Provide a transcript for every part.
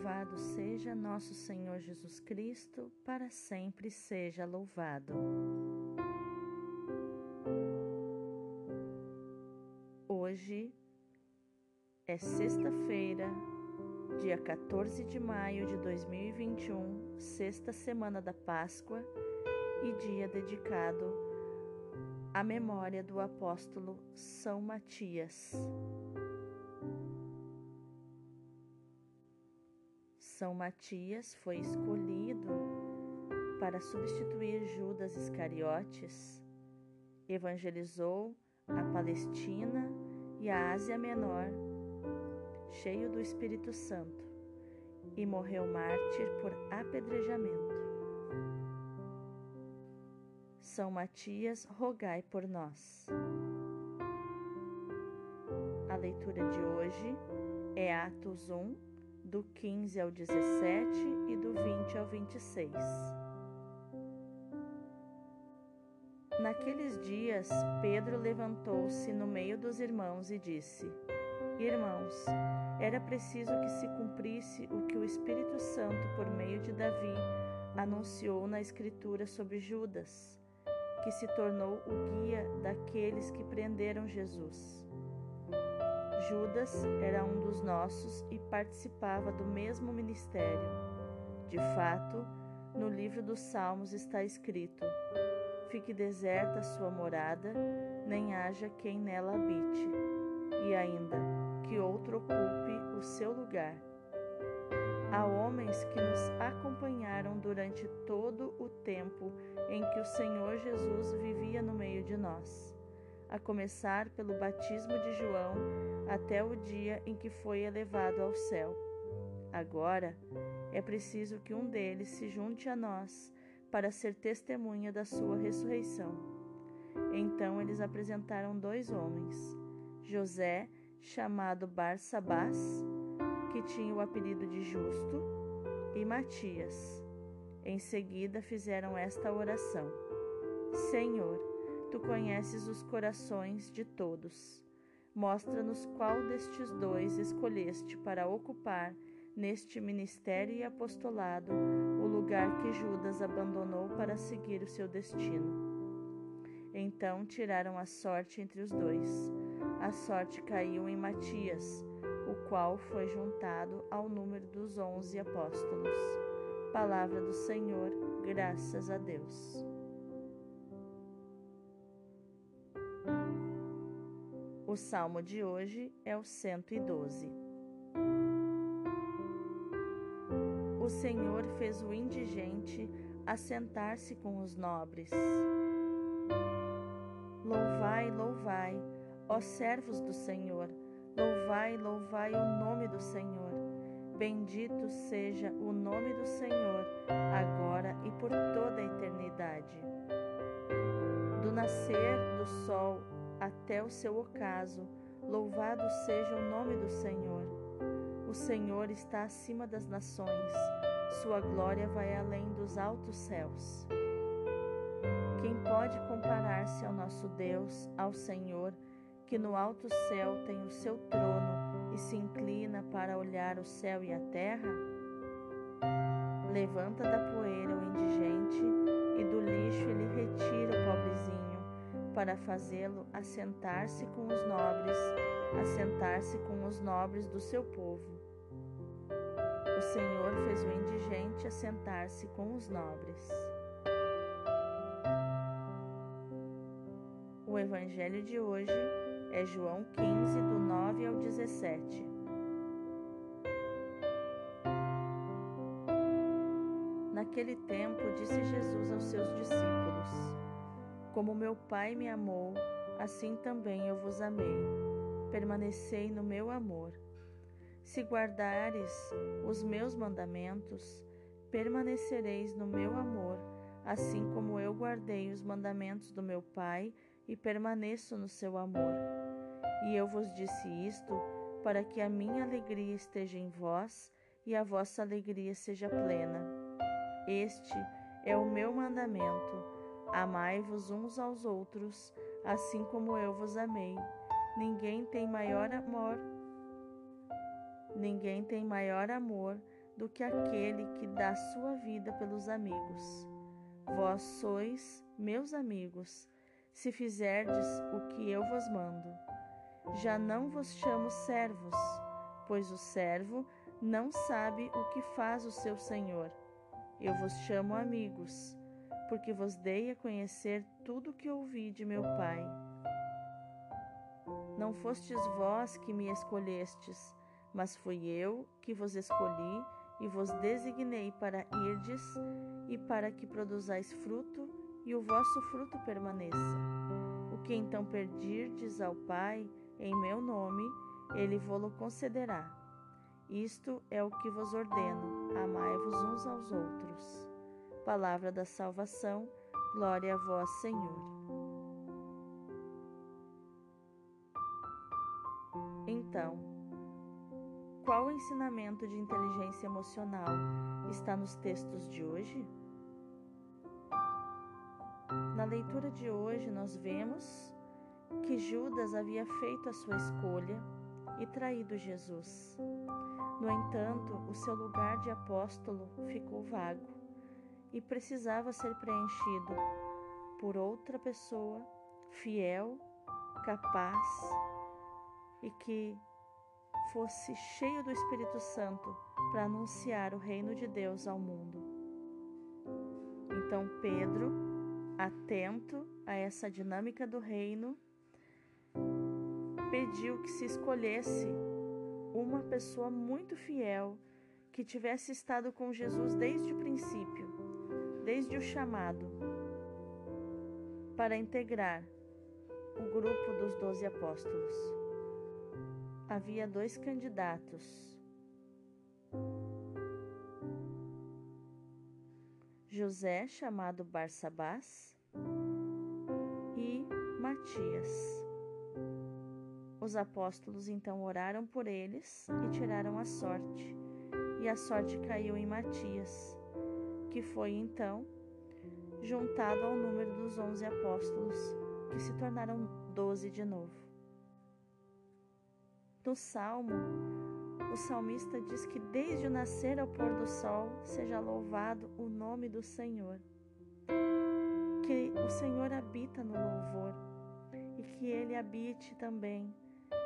Louvado seja nosso Senhor Jesus Cristo, para sempre seja louvado. Hoje é sexta-feira, dia 14 de maio de 2021, sexta semana da Páscoa e dia dedicado à memória do apóstolo São Matias. São Matias foi escolhido para substituir Judas Iscariotes, evangelizou a Palestina e a Ásia Menor, cheio do Espírito Santo, e morreu mártir por apedrejamento. São Matias, rogai por nós. A leitura de hoje é Atos 1, do 15 ao 17 e do 20 ao 26. Naqueles dias, Pedro levantou-se no meio dos irmãos e disse: Irmãos, era preciso que se cumprisse o que o Espírito Santo, por meio de Davi, anunciou na Escritura sobre Judas, que se tornou o guia daqueles que prenderam Jesus. Judas era um dos nossos e participava do mesmo ministério. De fato, no livro dos Salmos está escrito: Fique deserta a sua morada, nem haja quem nela habite, e ainda que outro ocupe o seu lugar. Há homens que nos acompanharam durante todo o tempo em que o Senhor Jesus vivia no meio de nós a começar pelo batismo de João até o dia em que foi elevado ao céu. Agora é preciso que um deles se junte a nós para ser testemunha da sua ressurreição. Então eles apresentaram dois homens, José, chamado Barsabás, que tinha o apelido de Justo, e Matias. Em seguida fizeram esta oração: Senhor, Tu conheces os corações de todos. Mostra-nos qual destes dois escolheste para ocupar neste ministério e apostolado o lugar que Judas abandonou para seguir o seu destino. Então tiraram a sorte entre os dois. A sorte caiu em Matias, o qual foi juntado ao número dos onze apóstolos. Palavra do Senhor, graças a Deus. O salmo de hoje é o 112. O Senhor fez o indigente assentar-se com os nobres. Louvai, louvai, ó servos do Senhor, louvai, louvai o nome do Senhor. Bendito seja o nome do Senhor, agora e por toda a eternidade. Do nascer do sol até o seu ocaso. Louvado seja o nome do Senhor. O Senhor está acima das nações, sua glória vai além dos altos céus. Quem pode comparar-se ao nosso Deus, ao Senhor, que no alto céu tem o seu trono e se inclina para olhar o céu e a terra? Levanta da poeira o indigente e do lixo ele retira o pobrezinho para fazê-lo assentar-se com os nobres, assentar-se com os nobres do seu povo. O Senhor fez o indigente assentar-se com os nobres. O evangelho de hoje é João 15, do 9 ao 17. Naquele tempo, disse Jesus aos seus discípulos: como meu Pai me amou, assim também eu vos amei. Permanecei no meu amor. Se guardares os meus mandamentos, permanecereis no meu amor, assim como eu guardei os mandamentos do meu Pai e permaneço no seu amor. E eu vos disse isto para que a minha alegria esteja em vós e a vossa alegria seja plena. Este é o meu mandamento Amai-vos uns aos outros, assim como eu vos amei. Ninguém tem maior amor, ninguém tem maior amor do que aquele que dá sua vida pelos amigos. Vós sois meus amigos, se fizerdes o que eu vos mando. Já não vos chamo servos, pois o servo não sabe o que faz o seu senhor. Eu vos chamo amigos, porque vos dei a conhecer tudo o que ouvi de meu Pai. Não fostes vós que me escolhestes, mas fui eu que vos escolhi e vos designei para irdes e para que produzais fruto e o vosso fruto permaneça. O que então pedirdes ao Pai em meu nome, ele vô-lo concederá. Isto é o que vos ordeno: amai-vos uns aos outros. Palavra da salvação, glória a vós, Senhor. Então, qual o ensinamento de inteligência emocional está nos textos de hoje? Na leitura de hoje, nós vemos que Judas havia feito a sua escolha e traído Jesus. No entanto, o seu lugar de apóstolo ficou vago e precisava ser preenchido por outra pessoa fiel, capaz e que fosse cheio do Espírito Santo para anunciar o reino de Deus ao mundo. Então Pedro, atento a essa dinâmica do reino, pediu que se escolhesse uma pessoa muito fiel que tivesse estado com Jesus desde o princípio, desde o chamado, para integrar o grupo dos doze apóstolos havia dois candidatos. José, chamado Barsabás, e Matias. Os apóstolos então oraram por eles e tiraram a sorte, e a sorte caiu em Matias, que foi então juntado ao número dos onze apóstolos, que se tornaram doze de novo. No Salmo, o salmista diz que desde o nascer ao pôr do sol seja louvado o nome do Senhor. Que o Senhor habita no louvor e que ele habite também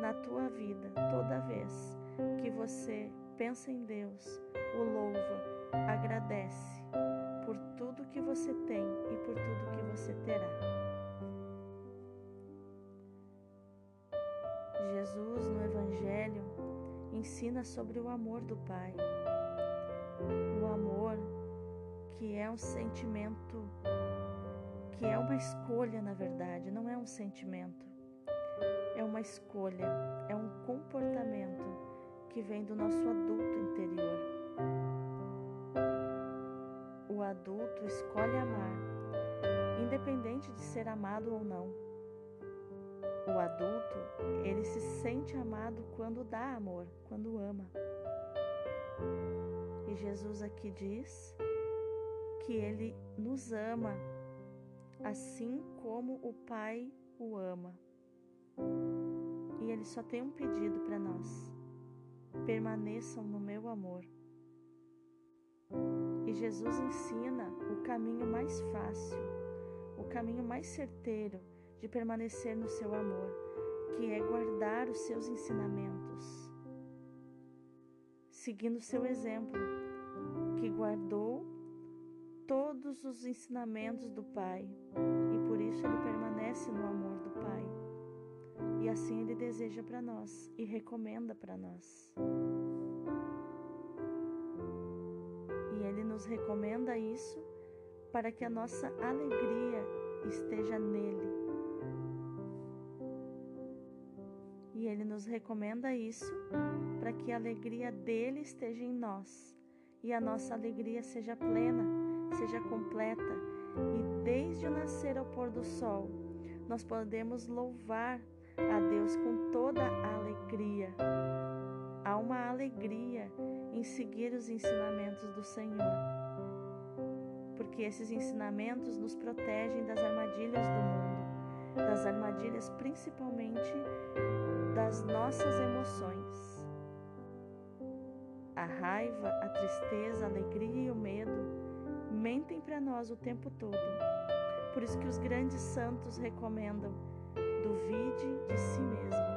na tua vida toda vez que você pensa em Deus, o louva, agradece por tudo que você tem e por tudo que você terá. Jesus no Evangelho ensina sobre o amor do Pai. O amor que é um sentimento, que é uma escolha, na verdade, não é um sentimento. É uma escolha, é um comportamento que vem do nosso adulto interior. Adulto escolhe amar, independente de ser amado ou não. O adulto, ele se sente amado quando dá amor, quando ama. E Jesus aqui diz que ele nos ama assim como o Pai o ama. E ele só tem um pedido para nós: permaneçam no meu amor. E Jesus ensina o caminho mais fácil, o caminho mais certeiro de permanecer no seu amor, que é guardar os seus ensinamentos, seguindo seu exemplo, que guardou todos os ensinamentos do Pai e por isso ele permanece no amor do Pai. E assim ele deseja para nós e recomenda para nós. Ele nos recomenda isso para que a nossa alegria esteja nele E ele nos recomenda isso para que a alegria dele esteja em nós e a nossa alegria seja plena, seja completa. E desde o nascer ao pôr do sol, nós podemos louvar a Deus com toda a alegria. Há uma alegria em seguir os ensinamentos do Senhor, porque esses ensinamentos nos protegem das armadilhas do mundo, das armadilhas principalmente das nossas emoções. a raiva, a tristeza, a alegria e o medo mentem para nós o tempo todo. Por isso que os grandes santos recomendam: duvide de si mesmo.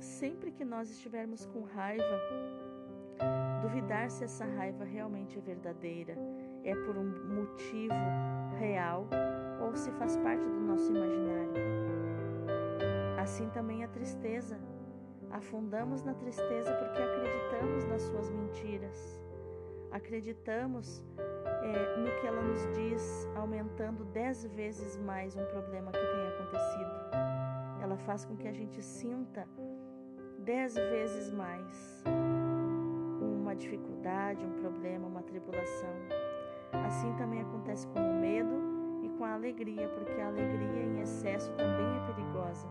Sempre que nós estivermos com raiva, duvidar se essa raiva realmente é verdadeira, é por um motivo real ou se faz parte do nosso imaginário. Assim também a tristeza. Afundamos na tristeza porque acreditamos nas suas mentiras. Acreditamos é, no que ela nos diz, aumentando dez vezes mais um problema que tenha acontecido. Ela faz com que a gente sinta dez vezes mais uma dificuldade, um problema, uma tribulação. Assim também acontece com o medo e com a alegria, porque a alegria em excesso também é perigosa.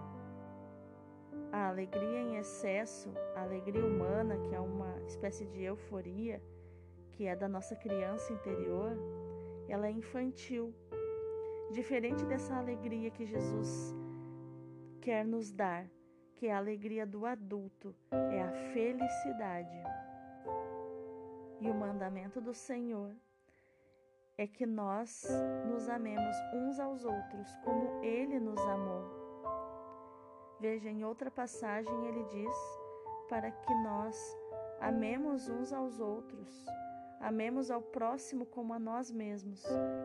A alegria em excesso, a alegria humana, que é uma espécie de euforia, que é da nossa criança interior, ela é infantil. Diferente dessa alegria que Jesus quer nos dar, que é a alegria do adulto, é a felicidade. E o mandamento do Senhor é que nós nos amemos uns aos outros como Ele nos amou. Veja, em outra passagem ele diz para que nós amemos uns aos outros, amemos ao próximo como a nós mesmos,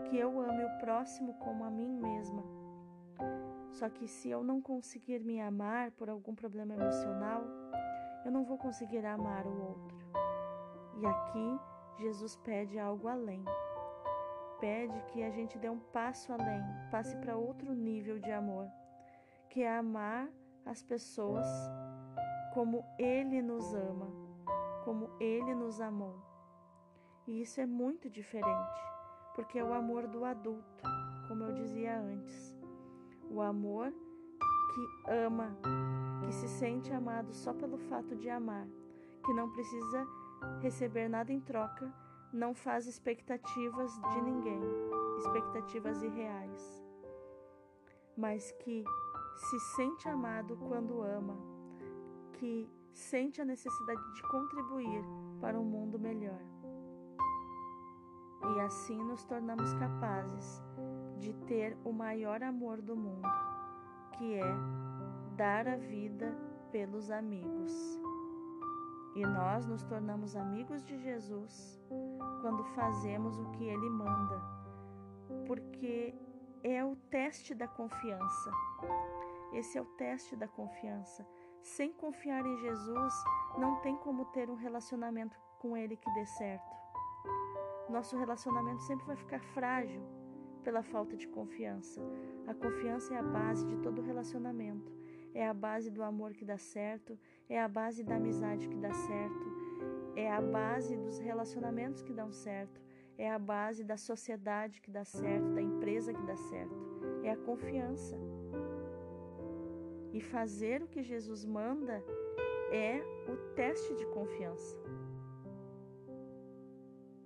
que eu ame o próximo como a mim mesma. Só que se eu não conseguir me amar por algum problema emocional, eu não vou conseguir amar o outro. E aqui Jesus pede algo além. Pede que a gente dê um passo além, passe para outro nível de amor, que é amar as pessoas como Ele nos ama, como Ele nos amou. E isso é muito diferente, porque é o amor do adulto, como eu dizia antes. O amor que ama, que se sente amado só pelo fato de amar, que não precisa receber nada em troca, não faz expectativas de ninguém, expectativas irreais, mas que se sente amado quando ama, que sente a necessidade de contribuir para um mundo melhor. E assim nos tornamos capazes de ter o maior amor do mundo, que é dar a vida pelos amigos. E nós nos tornamos amigos de Jesus quando fazemos o que Ele manda, porque é o teste da confiança. Esse é o teste da confiança. Sem confiar em Jesus, não tem como ter um relacionamento com Ele que dê certo. Nosso relacionamento sempre vai ficar frágil pela falta de confiança. A confiança é a base de todo relacionamento é a base do amor que dá certo, é a base da amizade que dá certo, é a base dos relacionamentos que dão certo, é a base da sociedade que dá certo, da empresa que dá certo, é a confiança. E fazer o que Jesus manda é o teste de confiança.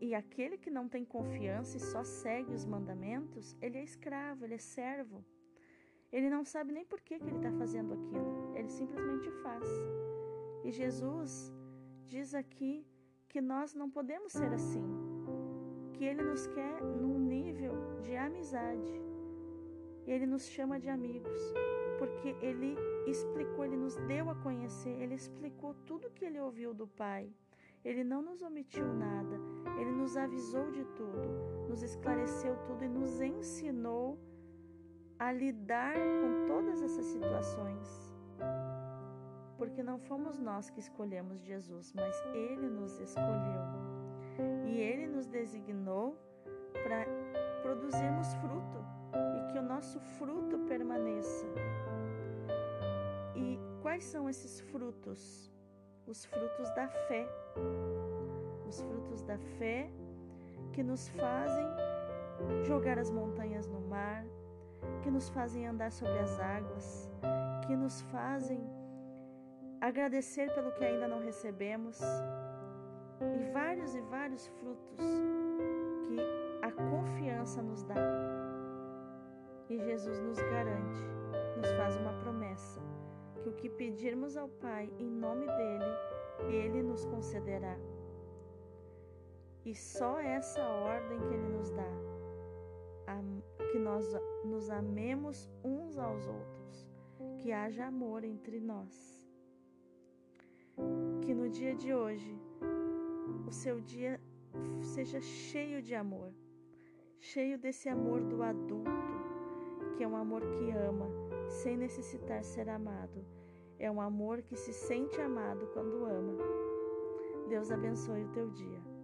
E aquele que não tem confiança e só segue os mandamentos, ele é escravo, ele é servo. Ele não sabe nem por que, que ele está fazendo aquilo, ele simplesmente faz. E Jesus diz aqui que nós não podemos ser assim, que ele nos quer num nível de amizade. Ele nos chama de amigos, porque ele explicou, ele nos deu a conhecer, ele explicou tudo que ele ouviu do Pai. Ele não nos omitiu nada, ele nos avisou de tudo, nos esclareceu tudo e nos ensinou a lidar com todas essas situações. Porque não fomos nós que escolhemos Jesus, mas Ele nos escolheu. E Ele nos designou para produzirmos fruto e que o nosso fruto permaneça. E quais são esses frutos? Os frutos da fé. Os frutos da fé que nos fazem jogar as montanhas no mar, que nos fazem andar sobre as águas, que nos fazem agradecer pelo que ainda não recebemos, e vários e vários frutos que a confiança nos dá. E Jesus nos garante, nos faz uma promessa, que o que pedirmos ao Pai em nome dele, Ele nos concederá. E só essa ordem que Ele nos dá, que nós nos amemos uns aos outros, que haja amor entre nós. Que no dia de hoje o seu dia seja cheio de amor, cheio desse amor do adulto, que é um amor que ama sem necessitar ser amado. É um amor que se sente amado quando ama. Deus abençoe o teu dia.